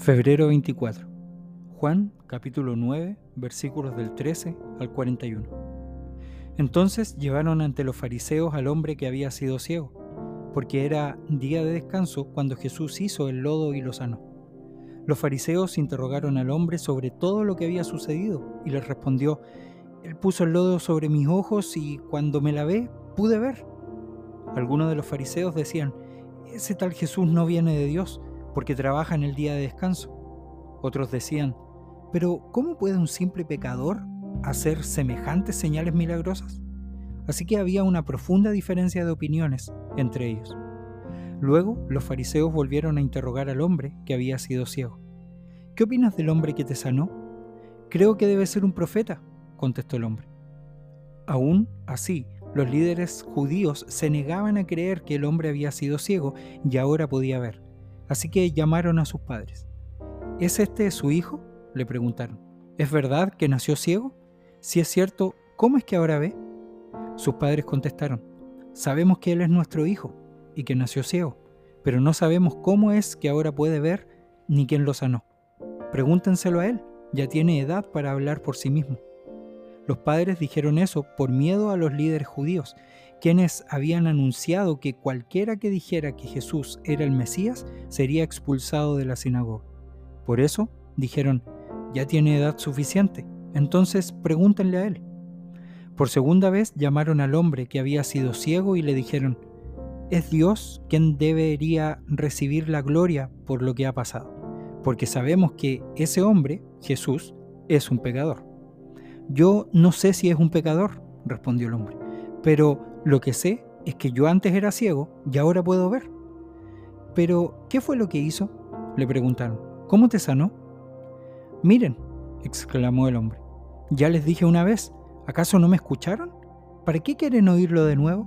Febrero 24. Juan capítulo 9 versículos del 13 al 41. Entonces llevaron ante los fariseos al hombre que había sido ciego, porque era día de descanso cuando Jesús hizo el lodo y lo sanó. Los fariseos interrogaron al hombre sobre todo lo que había sucedido y les respondió, Él puso el lodo sobre mis ojos y cuando me lavé pude ver. Algunos de los fariseos decían, ese tal Jesús no viene de Dios porque trabaja en el día de descanso. Otros decían, pero ¿cómo puede un simple pecador hacer semejantes señales milagrosas? Así que había una profunda diferencia de opiniones entre ellos. Luego los fariseos volvieron a interrogar al hombre que había sido ciego. ¿Qué opinas del hombre que te sanó? Creo que debe ser un profeta, contestó el hombre. Aún así, los líderes judíos se negaban a creer que el hombre había sido ciego y ahora podía ver. Así que llamaron a sus padres. ¿Es este su hijo? le preguntaron. ¿Es verdad que nació ciego? Si es cierto, ¿cómo es que ahora ve? Sus padres contestaron, sabemos que él es nuestro hijo y que nació ciego, pero no sabemos cómo es que ahora puede ver ni quién lo sanó. Pregúntenselo a él, ya tiene edad para hablar por sí mismo. Los padres dijeron eso por miedo a los líderes judíos, quienes habían anunciado que cualquiera que dijera que Jesús era el Mesías sería expulsado de la sinagoga. Por eso dijeron, ya tiene edad suficiente, entonces pregúntenle a él. Por segunda vez llamaron al hombre que había sido ciego y le dijeron, es Dios quien debería recibir la gloria por lo que ha pasado, porque sabemos que ese hombre, Jesús, es un pecador. Yo no sé si es un pecador, respondió el hombre, pero lo que sé es que yo antes era ciego y ahora puedo ver. Pero, ¿qué fue lo que hizo? le preguntaron. ¿Cómo te sanó? Miren, exclamó el hombre, ya les dije una vez, ¿acaso no me escucharon? ¿Para qué quieren oírlo de nuevo?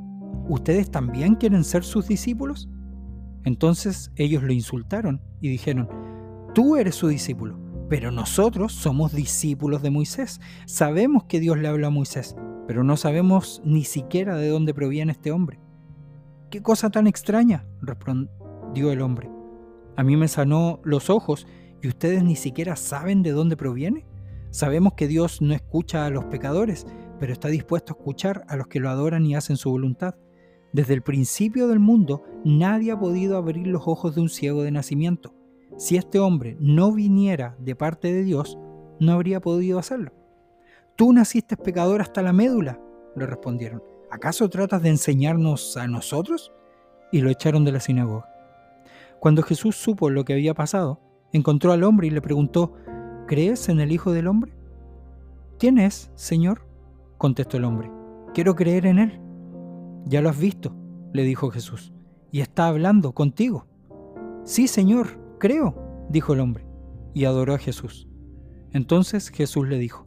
¿Ustedes también quieren ser sus discípulos? Entonces ellos lo insultaron y dijeron, tú eres su discípulo pero nosotros somos discípulos de Moisés. Sabemos que Dios le habló a Moisés, pero no sabemos ni siquiera de dónde proviene este hombre. ¿Qué cosa tan extraña? respondió el hombre. A mí me sanó los ojos y ustedes ni siquiera saben de dónde proviene. Sabemos que Dios no escucha a los pecadores, pero está dispuesto a escuchar a los que lo adoran y hacen su voluntad. Desde el principio del mundo nadie ha podido abrir los ojos de un ciego de nacimiento si este hombre no viniera de parte de Dios, no habría podido hacerlo. Tú naciste pecador hasta la médula, le respondieron. ¿Acaso tratas de enseñarnos a nosotros? Y lo echaron de la sinagoga. Cuando Jesús supo lo que había pasado, encontró al hombre y le preguntó, ¿crees en el Hijo del Hombre? ¿Quién es, Señor? contestó el hombre. Quiero creer en Él. Ya lo has visto, le dijo Jesús, y está hablando contigo. Sí, Señor, creo, dijo el hombre, y adoró a Jesús. Entonces Jesús le dijo,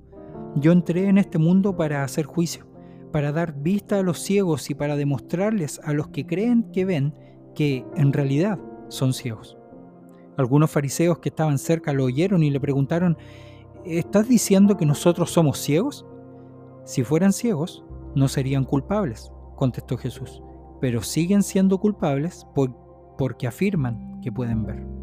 yo entré en este mundo para hacer juicio, para dar vista a los ciegos y para demostrarles a los que creen que ven que en realidad son ciegos. Algunos fariseos que estaban cerca lo oyeron y le preguntaron, ¿estás diciendo que nosotros somos ciegos? Si fueran ciegos, no serían culpables, contestó Jesús, pero siguen siendo culpables porque afirman que pueden ver.